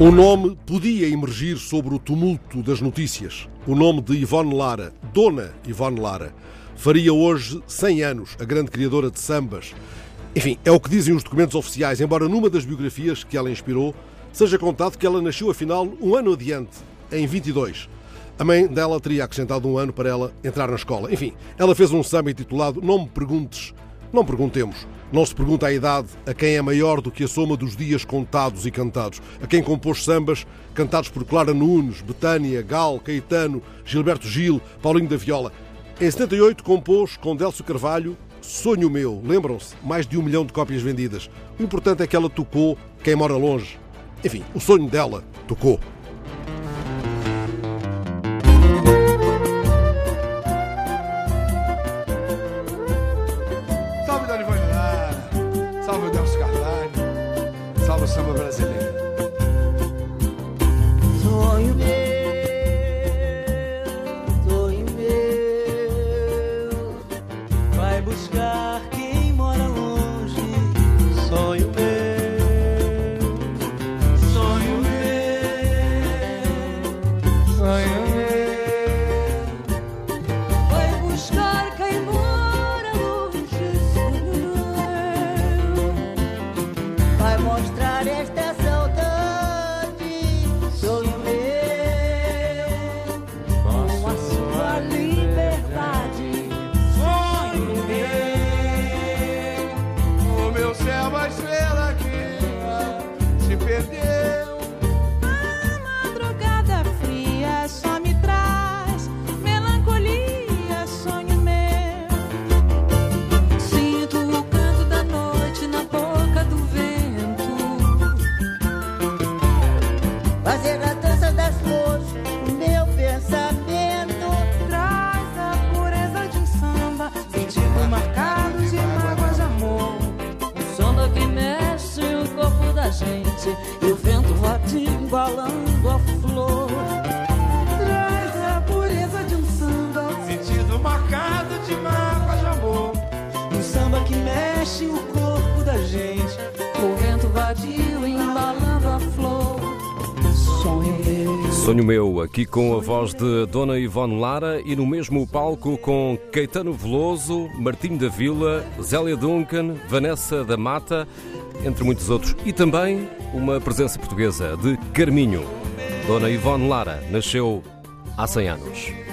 Um nome podia emergir sobre o tumulto das notícias. O nome de Ivone Lara, Dona Ivone Lara, faria hoje 100 anos, a grande criadora de sambas. Enfim, é o que dizem os documentos oficiais, embora numa das biografias que ela inspirou seja contado que ela nasceu afinal um ano adiante, em 22. A mãe dela teria acrescentado um ano para ela entrar na escola. Enfim, ela fez um samba intitulado Não me perguntes, não perguntemos. Não se pergunta a idade a quem é maior do que a soma dos dias contados e cantados, a quem compôs sambas cantados por Clara Nunes, Betânia, Gal, Caetano, Gilberto Gil, Paulinho da Viola. Em 78 compôs com Délcio Carvalho Sonho Meu. Lembram-se? Mais de um milhão de cópias vendidas. O importante é que ela tocou quem mora longe. Enfim, o sonho dela tocou. Salve o Delcio Carvalho, salve o samba brasileiro. Mostrar esta saudade. Sonho meu, com a sua liberdade. Sonho meu. O meu céu, a estrela que se perdeu. Fazer a dança das flores, o meu pensamento. Traz a pureza de um samba, sentido marcado de mágoas de amor. Um samba que mexe o corpo da gente. E o vento vadio embalando a flor. Traz a pureza de um samba, Sentido marcado de mágoas de amor. Um samba que mexe o corpo da gente. O vento vadio embalando a flor. Sonho meu. Aqui com a voz de Dona Ivone Lara e no mesmo palco com Caetano Veloso, Martinho da Vila, Zélia Duncan, Vanessa da Mata, entre muitos outros, e também uma presença portuguesa de Carminho. Dona Ivone Lara nasceu há 100 anos.